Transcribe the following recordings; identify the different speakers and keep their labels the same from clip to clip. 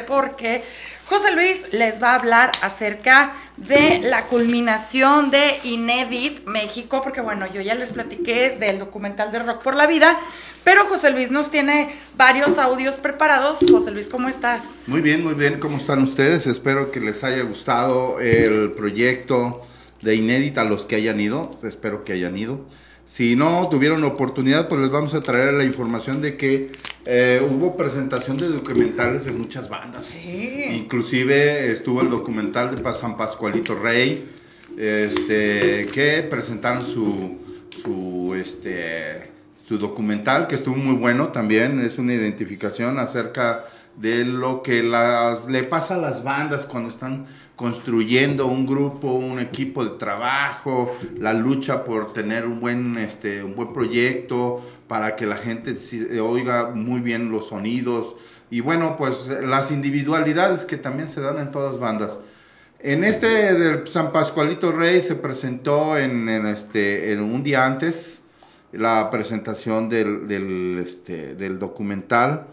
Speaker 1: porque José Luis les va a hablar acerca de la culminación de Inédit México, porque bueno, yo ya les platiqué del documental de Rock por la Vida, pero José Luis nos tiene varios audios preparados. José Luis, ¿cómo estás?
Speaker 2: Muy bien, muy bien, ¿cómo están ustedes? Espero que les haya gustado el proyecto de Inédit a los que hayan ido, espero que hayan ido. Si no tuvieron oportunidad, pues les vamos a traer la información de que eh, hubo presentación de documentales de muchas bandas.
Speaker 1: Sí.
Speaker 2: Inclusive estuvo el documental de San Pascualito Rey, este, que presentaron su, su, este, su documental, que estuvo muy bueno también. Es una identificación acerca de lo que las, le pasa a las bandas cuando están construyendo un grupo, un equipo de trabajo, la lucha por tener un buen, este, un buen proyecto para que la gente oiga muy bien los sonidos y bueno, pues las individualidades que también se dan en todas bandas. En este del San Pascualito Rey se presentó en, este, un día antes la presentación del, del, este, del documental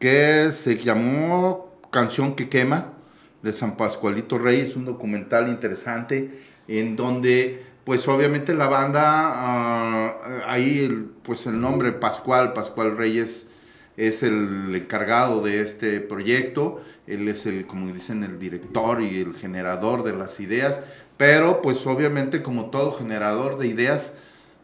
Speaker 2: que se llamó Canción que quema de San Pascualito Rey, es un documental interesante en donde pues obviamente la banda, ah, ahí el, pues el nombre Pascual, Pascual Reyes es el encargado de este proyecto, él es el, como dicen, el director y el generador de las ideas, pero pues obviamente como todo generador de ideas,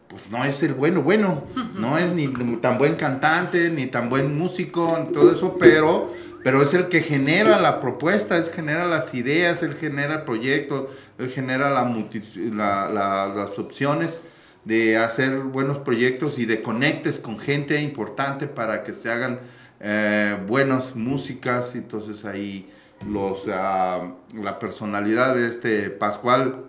Speaker 2: pues no es el bueno, bueno, no es ni tan buen cantante, ni tan buen músico, todo eso, pero pero es el que genera la propuesta, es genera las ideas, él genera el proyecto, él genera la, las opciones de hacer buenos proyectos y de conectes con gente importante para que se hagan eh, buenas músicas. Entonces ahí los, ah, la personalidad de este Pascual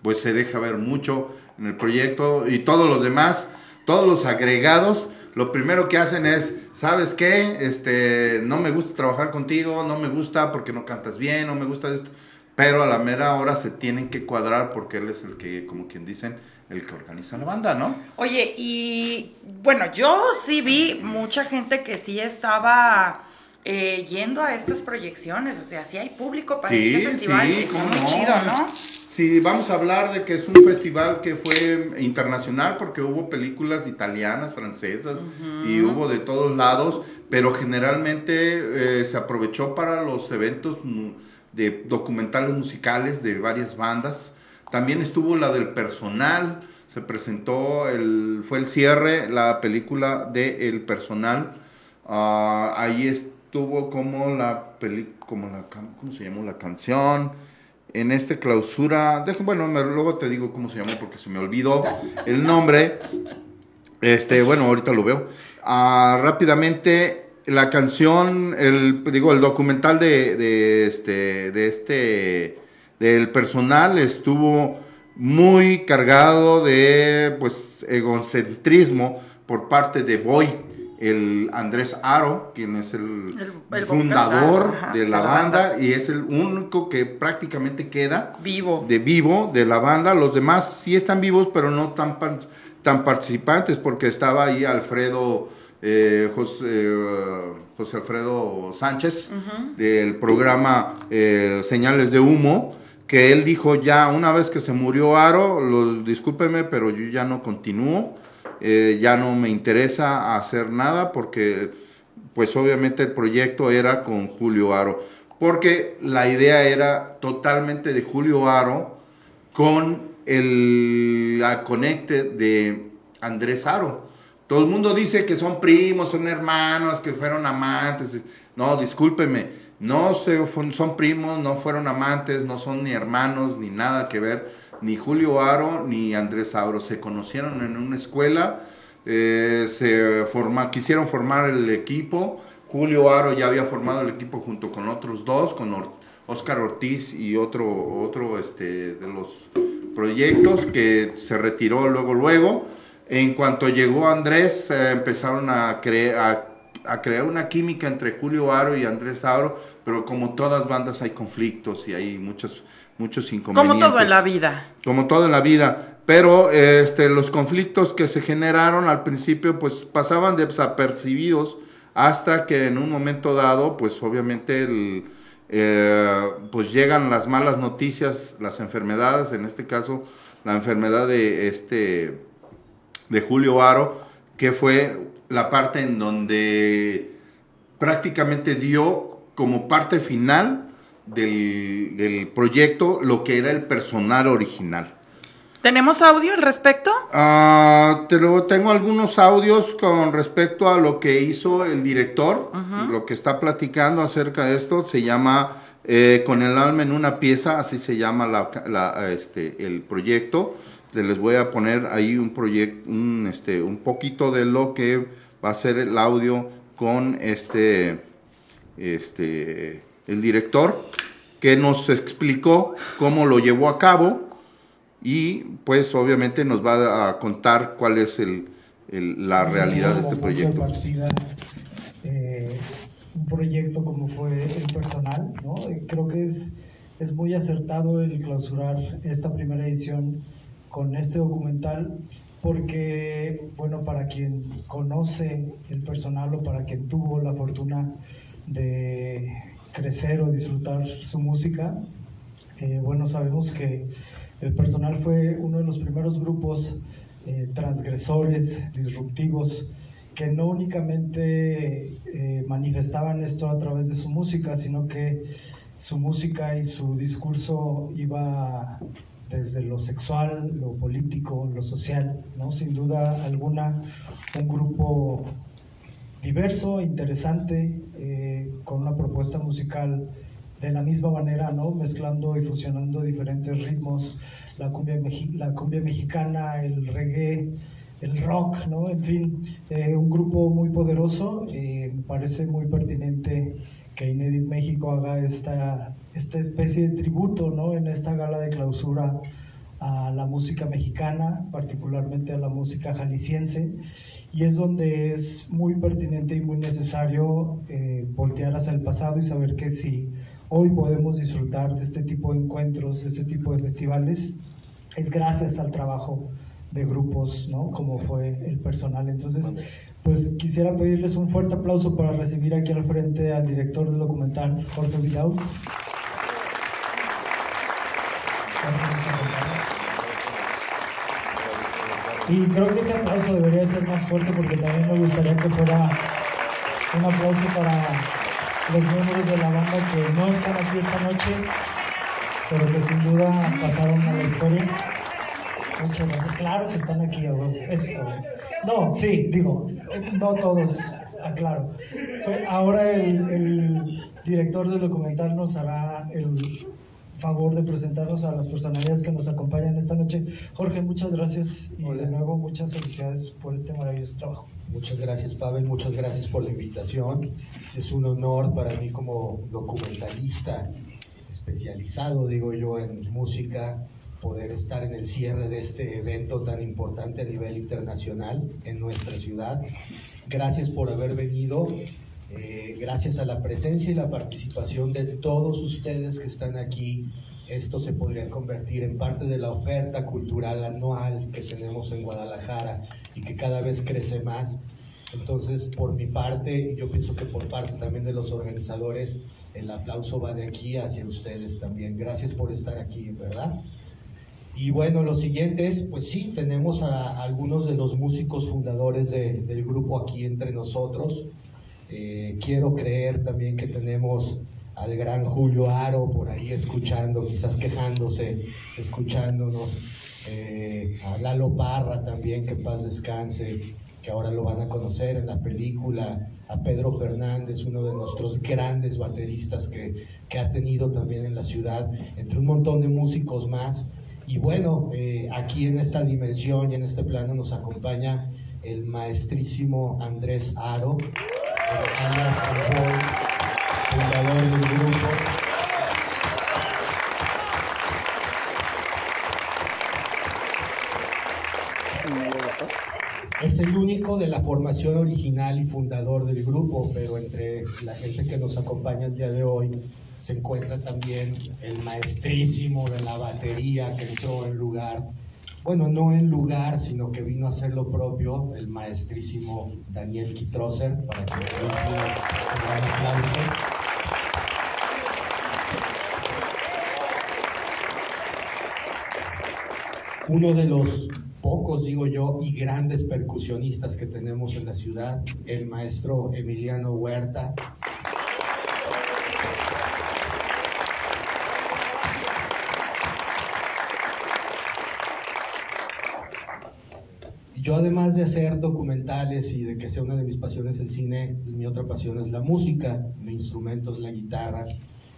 Speaker 2: pues se deja ver mucho en el proyecto y todos los demás, todos los agregados lo primero que hacen es, ¿sabes qué? Este, no me gusta trabajar contigo, no me gusta porque no cantas bien, no me gusta esto. Pero a la mera hora se tienen que cuadrar porque él es el que, como quien dicen, el que organiza la banda, ¿no?
Speaker 1: Oye, y bueno, yo sí vi mucha gente que sí estaba eh, yendo a estas proyecciones, o sea, sí hay público para este festival, sí, muy chido, ¿no?
Speaker 2: Sí, vamos a hablar de que es un festival que fue internacional porque hubo películas italianas, francesas y hubo de todos lados, pero generalmente eh, se aprovechó para los eventos de documentales musicales de varias bandas. También estuvo la del personal, se presentó, el, fue el cierre, la película de El personal. Ah, ahí estuvo como la, peli, como la, ¿cómo se llamó la canción? En esta clausura, bueno, luego te digo cómo se llamó porque se me olvidó el nombre. Este, bueno, ahorita lo veo. Ah, rápidamente, la canción, el, digo, el documental de, de, este, de este, del personal estuvo muy cargado de, pues, egocentrismo por parte de Boy el Andrés Aro, quien es el, fundador de la, banda, y es el único que prácticamente queda
Speaker 1: vivo.
Speaker 2: de vivo de la banda. Los demás sí están vivos, pero no tan, tan participantes, porque estaba ahí Alfredo, eh, eh, José, Alfredo Sánchez, del programa eh, Señales de Humo, que él dijo ya, una vez que se murió Aro, lo, discúlpeme, pero yo ya no continúo eh, ya no me interesa hacer nada porque pues obviamente el proyecto era con Julio Aro, porque la idea era totalmente de Julio Aro con el la conecte de Andrés Aro. Todo el mundo dice que son primos, son hermanos, que fueron amantes. No, discúlpeme, no son primos, no fueron amantes, no son ni hermanos, ni nada que ver ni Julio Aro ni Andrés Auro. Se conocieron en una escuela, eh, se forma, quisieron formar el equipo. Julio Aro ya había formado el equipo junto con otros dos, con Oscar Ortiz y otro, otro este, de los proyectos que se retiró luego, luego. En cuanto llegó Andrés, eh, empezaron a, a, a, crear una química entre Julio Aro y Andrés Aro, pero como todas bandas hay conflictos y hay muchos muchos inconvenientes.
Speaker 1: Como todo en la vida.
Speaker 2: Como todo en la vida. Pero este, los conflictos que se generaron al principio pues pasaban desapercibidos hasta que en un momento dado, pues obviamente eh, pues llegan las malas noticias, las enfermedades, en este caso la enfermedad de este de Julio Aro, que fue la parte en donde prácticamente dio como parte final del, proyecto lo que era el personal original.
Speaker 1: ¿Tenemos audio al respecto?
Speaker 2: Ah, te lo, tengo algunos audios con respecto a lo que hizo el director, lo que está platicando acerca de esto. Se llama eh, Con el alma en una pieza, así se llama la, este, el proyecto. Les voy a poner ahí un proyecto, un, este, un poquito de lo que va a ser el audio con este, este, el director, que nos explicó cómo lo llevó a cabo y pues obviamente nos va a contar cuál es el, la realidad de este proyecto.
Speaker 3: Eh, un proyecto como fue el personal, ¿no? creo que es, es muy acertado el clausurar esta primera edición con este documental porque, bueno, para quien conoce el personal o para quien tuvo la fortuna de crecer o disfrutar su música, eh, bueno, sabemos que el personal fue uno de los primeros grupos eh, transgresores, disruptivos, que no únicamente eh, manifestaban esto a través de su música, sino que su música y su discurso iba desde lo sexual, lo político, lo social, ¿no? Sin duda alguna, un grupo diverso, interesante, con una propuesta musical de la misma manera, ¿no? Mezclando y fusionando diferentes ritmos, la cumbia, la cumbia mexicana, el reggae, el rock, ¿no? En fin, eh, un grupo muy poderoso. Eh, me parece muy pertinente que Inédit México haga esta esta especie de tributo ¿no? en esta gala de clausura a la música mexicana, particularmente a la música jalisciense, y es donde es muy pertinente y muy necesario eh, voltear hacia el pasado y saber que si hoy podemos disfrutar de este tipo de encuentros, de este tipo de festivales, es gracias al trabajo de grupos, ¿no? Como fue el personal. Entonces, pues quisiera pedirles un fuerte aplauso para recibir aquí al frente al director del documental, Jorge Vidaut. Y creo que ese aplauso debería ser más fuerte porque también me gustaría que fuera un aplauso para los miembros de la banda que no están aquí esta noche, pero que sin duda pasaron a la historia. Muchas gracias. Claro que están aquí, Eso es todo. No, sí, digo, no todos, aclaro. Ahora el, el director del documental nos hará el favor de presentarnos a las personalidades que nos acompañan esta noche. Jorge, muchas gracias y de nuevo muchas felicidades por este maravilloso trabajo.
Speaker 4: Muchas gracias, Pavel, muchas gracias por la invitación. Es un honor para mí como documentalista especializado, digo yo, en música, poder estar en el cierre de este evento tan importante a nivel internacional en nuestra ciudad. Gracias por haber venido. Eh, gracias a la presencia y la participación de todos ustedes que están aquí, esto se podría convertir en parte de la oferta cultural anual que tenemos en Guadalajara y que cada vez crece más. Entonces, por mi parte, yo pienso que por parte también de los organizadores, el aplauso va de aquí hacia ustedes también. Gracias por estar aquí, ¿verdad? Y bueno, lo siguiente es, pues sí, tenemos a, algunos de los músicos fundadores del grupo aquí entre nosotros. Eh, quiero creer también que tenemos al gran Julio Aro por ahí escuchando, quizás quejándose, escuchándonos, eh, a Lalo Parra también, que paz descanse, que ahora lo van a conocer en la película, a Pedro Fernández, uno de nuestros grandes bateristas que, que ha tenido también en la ciudad, entre un montón de músicos más. Y bueno, eh, aquí en esta dimensión y en este plano nos acompaña el maestrísimo Andrés Aro fundador del grupo. Es el único de la formación original y fundador del grupo, pero entre la gente que nos acompaña el día de hoy se encuentra también el maestrísimo de la batería que entró en lugar bueno, no en lugar, sino que vino a hacer lo propio el maestrísimo Daniel Kitroser, para que den un gran aplauso. Uno de los pocos, digo yo, y grandes percusionistas que tenemos en la ciudad, el maestro Emiliano Huerta, Yo además de hacer documentales y de que sea una de mis pasiones el cine, mi otra pasión es la música, mi instrumento es la guitarra.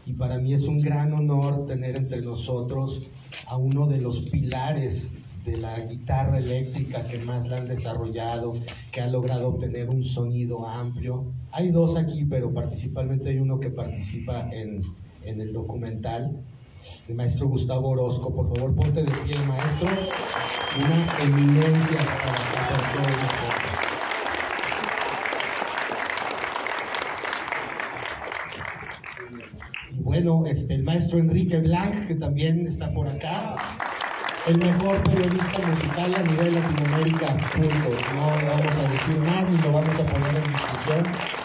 Speaker 4: Y para mí es un gran honor tener entre nosotros a uno de los pilares de la guitarra eléctrica que más la han desarrollado, que ha logrado obtener un sonido amplio. Hay dos aquí, pero principalmente hay uno que participa en, en el documental, el maestro Gustavo Orozco. Por favor, ponte de pie, maestro. Una eminencia para compartir Y bueno, este, el maestro Enrique Blanc, que también está por acá. El mejor periodista musical a nivel Latinoamérica, punto. No vamos a decir más ni lo vamos a poner en discusión.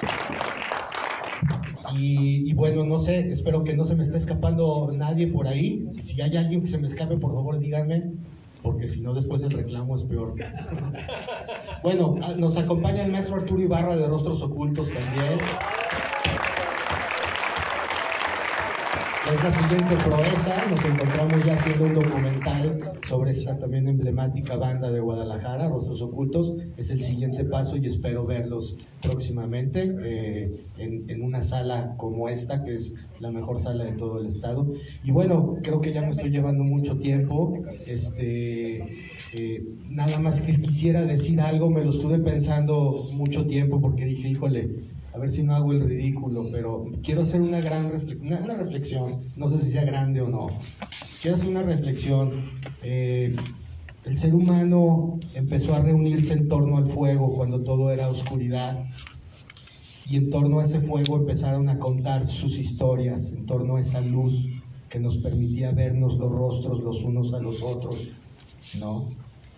Speaker 4: Y, y, bueno, no sé, espero que no se me esté escapando nadie por ahí. Si hay alguien que se me escape, por favor díganme, porque si no después el reclamo es peor. Bueno, nos acompaña el maestro Arturo Ibarra de Rostros Ocultos también. Es la siguiente proeza, nos encontramos ya haciendo un documental sobre esta también emblemática banda de Guadalajara, Rostros Ocultos. Es el siguiente paso y espero verlos próximamente eh, en, una sala como esta, que es la mejor sala de todo el estado. Y bueno, creo que ya me estoy llevando mucho tiempo. Este, eh, nada más que quisiera decir algo, me lo estuve pensando mucho tiempo porque dije, híjole, a ver si no hago el ridículo, pero quiero hacer una gran una, reflexión, no sé si sea grande o no. Quiero hacer una reflexión. Eh, el ser humano empezó a reunirse en torno al fuego cuando todo era oscuridad y en torno a ese fuego empezaron a contar sus historias, en torno a esa luz que nos permitía vernos los rostros los unos a los otros, ¿no?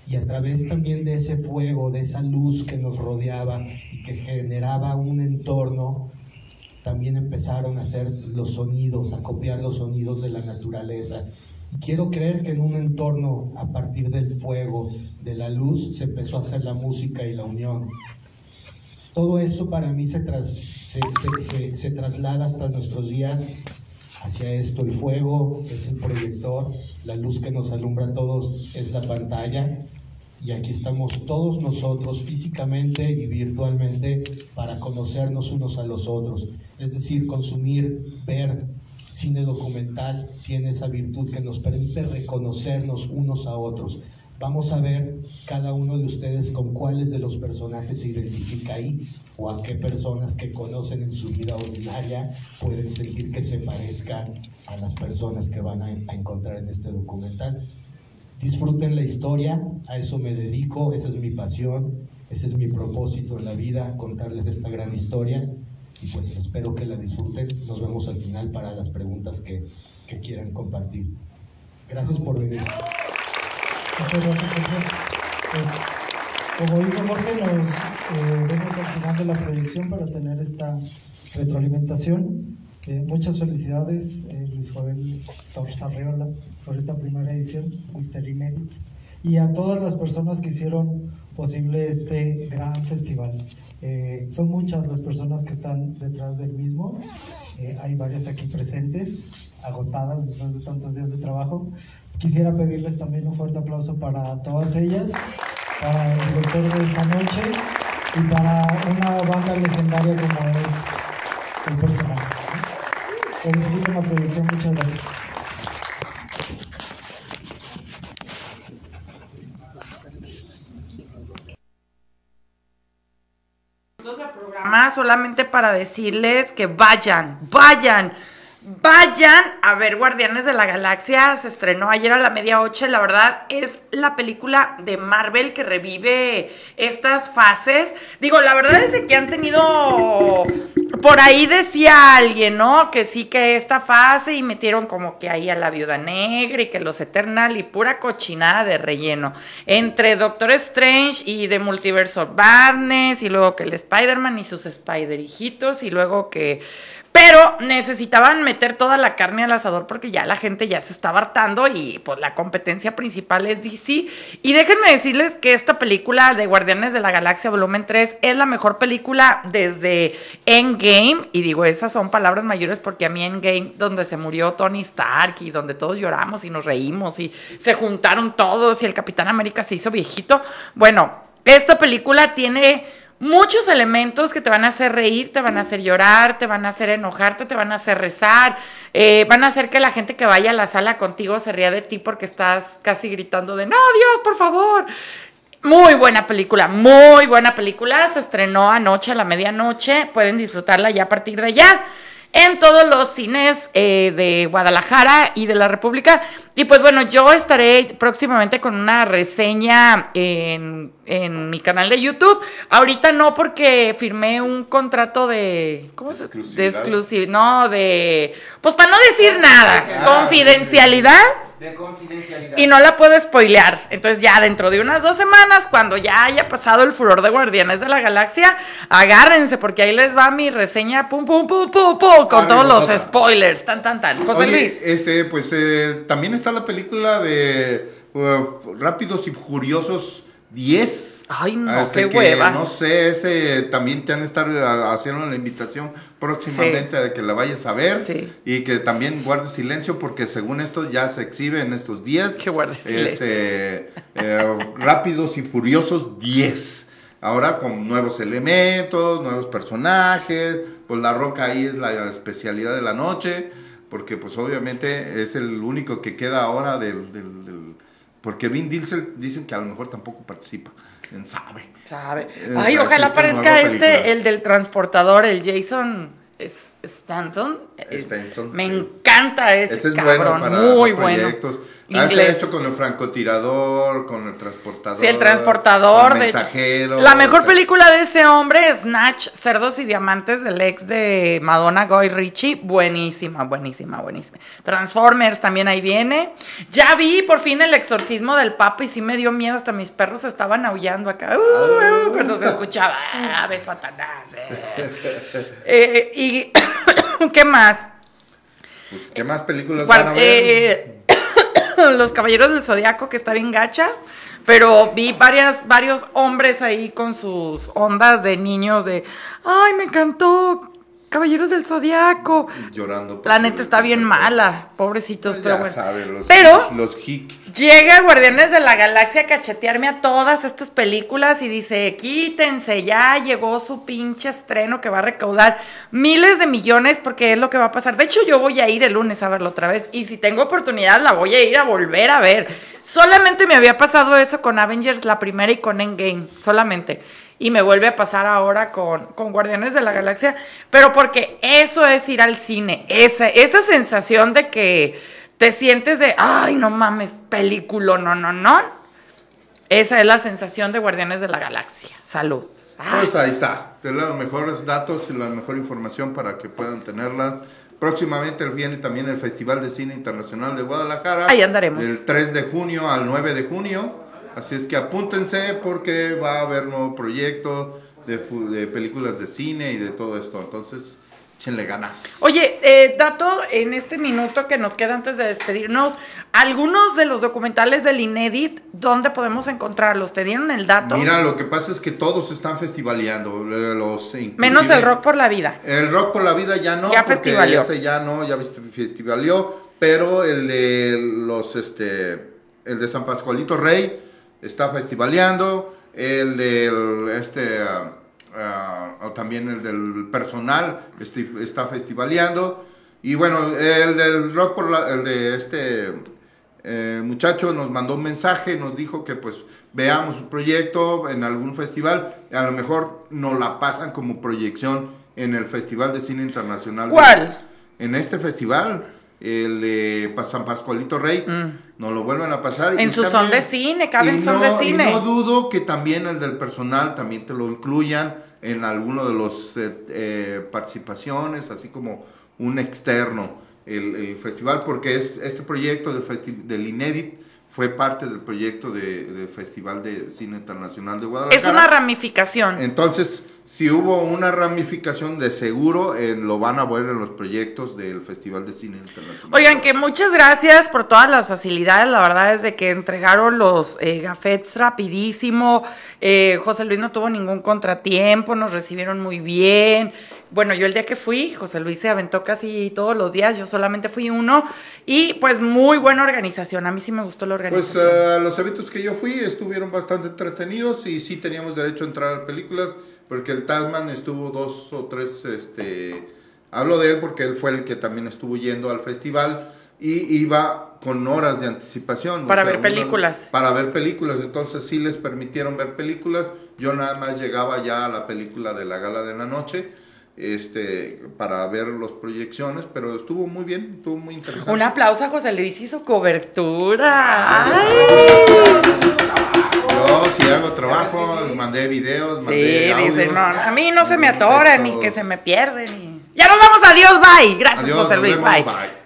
Speaker 4: Y a través también de ese fuego, de esa luz que nos rodeaba y que generaba un entorno, también empezaron a hacer los sonidos, a copiar los sonidos de la naturaleza. Y quiero creer que en un entorno a partir del fuego, de la luz, se empezó a hacer la música y la unión. Todo esto para mí se, tras, se, se, se, traslada hasta nuestros días hacia esto. El fuego es el proyector, la luz que nos alumbra a todos es la pantalla y aquí estamos todos nosotros físicamente y virtualmente para conocernos unos a los otros. Es decir, consumir, ver cine documental tiene esa virtud que nos permite reconocernos unos a otros. Vamos a ver cada uno de ustedes con cuáles de los personajes se identifica ahí o a qué personas que conocen en su vida ordinaria pueden sentir que se parezcan a las personas que van a, a encontrar en este documental. Disfruten la historia, a eso me dedico, esa es mi pasión, ese es mi propósito en la vida, contarles esta gran historia y pues espero que la disfruten. Nos vemos al final para las preguntas que, que quieran compartir. Gracias por venir.
Speaker 3: Muchas gracias, pues, como dijo Jorge, nos eh, vemos al final de la proyección para tener esta retroalimentación. Eh, muchas felicidades, eh, Luis Joel Torres Arreola, por esta primera edición, Mr. Inédit, y a todas las personas que hicieron posible este gran festival. Eh, son muchas las personas que están detrás del mismo, hay varias aquí presentes, agotadas después de tantos días de trabajo. Quisiera pedirles también un fuerte aplauso para todas ellas, para el director de esta noche y para una banda legendaria como es el personaje felicito la producción, muchas gracias.
Speaker 1: solamente para decirles que vayan, vayan, vayan a ver Guardianes de la Galaxia. Se estrenó ayer a la media ocho. La verdad es la película de Marvel que revive estas fases. Digo, la verdad es que han tenido por ahí decía alguien, ¿no? Que sí que esta fase y metieron como que ahí a la viuda negra y que los Eternal y pura cochinada de relleno. Entre Doctor Strange y de Multiverso Barnes y luego que el Spider-Man y sus Spider hijitos y luego que pero necesitaban meter toda la carne al asador porque ya la gente ya se estaba hartando y pues la competencia principal es DC. Y déjenme decirles que esta película de Guardianes de la Galaxia Volumen 3 es la mejor película desde Endgame. Y digo, esas son palabras mayores porque a mí Endgame, donde se murió Tony Stark y donde todos lloramos y nos reímos y se juntaron todos y el Capitán América se hizo viejito. Bueno, esta película tiene muchos elementos que te van a hacer reír, te van a hacer llorar, te van a hacer enojarte, te van a hacer rezar, eh, van a hacer que la gente que vaya a la sala contigo se ría de ti porque estás casi gritando de, no, Dios, por favor. Muy buena película, muy buena película. Se estrenó anoche a la medianoche. Pueden disfrutarla ya a partir de allá en todos los cines eh, de Guadalajara y de la República. Y pues bueno, yo estaré próximamente con una reseña en, mi canal de YouTube. Ahorita no porque firmé un contrato de... ¿Cómo se De exclusividad. No, de... Pues para no decir nada. Confidencialidad
Speaker 5: de confidencialidad.
Speaker 1: Y no la puedo spoilear. Entonces ya dentro de unas dos semanas, cuando ya haya pasado el furor de Guardianes de la Galaxia, agárrense porque ahí les va mi reseña, pum, pum, pum, pum, pum, con todos los spoilers, tan, tan, tan. José Luis.
Speaker 2: Este, pues eh, también está la película de uh, Rápidos y Furiosos 10.
Speaker 1: Ay, no, qué hueva.
Speaker 2: No sé, ese también te han estado eh, haciendo la invitación próximamente de que la vayas a ver. Y que también guardes silencio porque según esto ya se exhibe en estos días.
Speaker 1: Que guardes silencio.
Speaker 2: Este, eh, rápidos y Furiosos 10. Ahora con nuevos elementos, nuevos personajes. Pues La Roca ahí es la especialidad de la noche. Porque pues obviamente es el único que queda ahora del porque Vin Diesel dicen que a lo mejor tampoco participa. ¿Quién sabe?
Speaker 1: Sabe. Ay, ojalá aparezca este, el del transportador, el Jason Stanton.
Speaker 2: Stanton.
Speaker 1: Me encanta ese, ese es
Speaker 2: cabrón.
Speaker 1: Bueno para muy bueno.
Speaker 2: Hace esto con el francotirador, con el transportador.
Speaker 1: Sí, el transportador.
Speaker 2: el mensajero.
Speaker 1: la mejor película de ese hombre es Snatch, Cerdos y Diamantes del ex de Madonna Goy Richie. Buenísima, buenísima, buenísima. Transformers también ahí viene. Ya vi por fin el exorcismo del Papa y sí me dio miedo. Hasta mis perros estaban aullando acá. Uh, uh, cuando se escuchaba, ave Satanás. Eh". Eh, y, ¿qué más?
Speaker 2: Pues, ¿Qué más películas van a ver?
Speaker 1: Eh, Los Caballeros del Zodiaco, que está bien gacha. Pero vi varias, varios hombres ahí con sus ondas de niños de, ay, me encantó, Caballeros del Zodiaco.
Speaker 2: Llorando.
Speaker 1: La neta está bien mala, pobrecitos, pero
Speaker 2: bueno.
Speaker 1: pero
Speaker 2: los
Speaker 1: llega Guardianes de la Galaxia a cachetearme a todas estas películas y dice, quítense, ya llegó su pinche estreno que va a recaudar miles de millones porque es lo que va a pasar. De hecho, yo voy a ir el lunes a verlo otra vez y si tengo oportunidad la voy a ir a volver a ver. Solamente me había pasado eso con Avengers la primera y con Endgame, solamente y me vuelve a pasar ahora con, con, Guardianes de la Galaxia, pero porque eso es ir al cine, esa, esa sensación de que te sientes de, ay, no mames, película, no, no, no. Esa es la sensación de Guardianes de la Galaxia. Salud.
Speaker 2: Pues ahí está, te los mejores datos y la mejor información para que puedan tenerla. Próximamente viene también el Festival de Cine Internacional de Guadalajara.
Speaker 1: Ahí andaremos.
Speaker 2: Del 3 de junio al 9 de junio. Así es que apúntense porque va a haber nuevo proyecto de, de películas de cine y de todo esto. Entonces, échenle ganas.
Speaker 1: Oye, eh, dato en este minuto que nos queda antes de despedirnos, algunos de los documentales del Inedit, ¿dónde podemos encontrarlos? ¿Te dieron el dato?
Speaker 2: Mira, lo que pasa es que todos están festivaleando. Eh, los,
Speaker 1: Menos el Rock por la Vida.
Speaker 2: El Rock por la Vida ya no.
Speaker 1: Ya festivalió.
Speaker 2: Ese ya no, ya festivalió. Pero el de los, este, el de San Pascualito Rey está festivaleando, el del, este, ah, también el del personal está festivaleando, y bueno, el del rock por el de este eh, muchacho nos mandó un mensaje, nos dijo que pues veamos su proyecto en algún festival, a lo mejor nos la pasan como proyección en el Festival de Cine Internacional.
Speaker 1: ¿Cuál?
Speaker 2: en este festival el de San Pascualito Rey, mm. Nos lo vuelven a pasar.
Speaker 1: En su son de cine, caben son de cine.
Speaker 2: Y no dudo que también el del personal también te lo incluyan en alguno de los eh, eh, participaciones, así como un externo el, el festival, porque es este proyecto del, festi- del Inédit fue parte del proyecto de- del Festival de Cine Internacional de Guadalajara.
Speaker 1: Es una ramificación.
Speaker 2: Entonces, si hubo una ramificación de seguro, eh, lo van a ver en los proyectos del Festival de Cine Internacional.
Speaker 1: Oigan, que muchas gracias por todas las facilidades. La verdad es de que entregaron los eh, gafetes rapidísimo. Eh, José Luis no tuvo ningún contratiempo, nos recibieron muy bien. Bueno, yo el día que fui, José Luis se aventó casi todos los días, yo solamente fui uno. Y pues muy buena organización. A mí sí me gustó la
Speaker 2: Pues
Speaker 1: organización.
Speaker 2: eh, los eventos que yo fui estuvieron bastante entretenidos y sí teníamos derecho a entrar a películas porque el Tasman estuvo dos o tres, este, hablo de él porque él fue el que también estuvo yendo al festival y iba con horas de anticipación. o
Speaker 1: Para
Speaker 2: sea,
Speaker 1: ver
Speaker 2: una-
Speaker 1: películas.
Speaker 2: para ver películas, entonces sí les permitieron ver películas. Yo nada más llegaba ya a la película de la gala de la noche. Este, para ver las proyecciones, pero estuvo muy bien, estuvo muy interesante.
Speaker 1: Un aplauso a José Luis y su cobertura. ¡Ay!
Speaker 2: Yo sí hago trabajo, mandé videos,
Speaker 1: Sí,
Speaker 2: mandé audios,
Speaker 1: dice, no, a mí no se me atoran ni que se me pierden. ni- Ya nos vamos, adiós, bye. Gracias,
Speaker 2: Adiós,
Speaker 1: José Luis,
Speaker 2: vemos,
Speaker 1: bye.
Speaker 2: bye.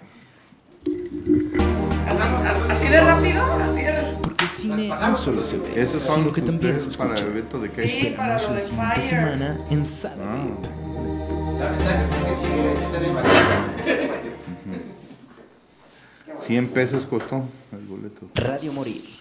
Speaker 1: ¿Así de rápido? Así de rápido.
Speaker 5: Porque el cine no solo se ve,
Speaker 2: Esos son
Speaker 5: sino que también se
Speaker 2: ustedes para
Speaker 5: escucha.
Speaker 2: el evento de qué?
Speaker 1: Sí, para
Speaker 5: Esperamos la
Speaker 1: de
Speaker 5: siguiente
Speaker 1: Fire.
Speaker 5: semana en Sala
Speaker 2: Ah.
Speaker 6: La ventaja es que sigue de Madrid.
Speaker 2: 100 pesos costó el boleto.
Speaker 5: Radio Morir.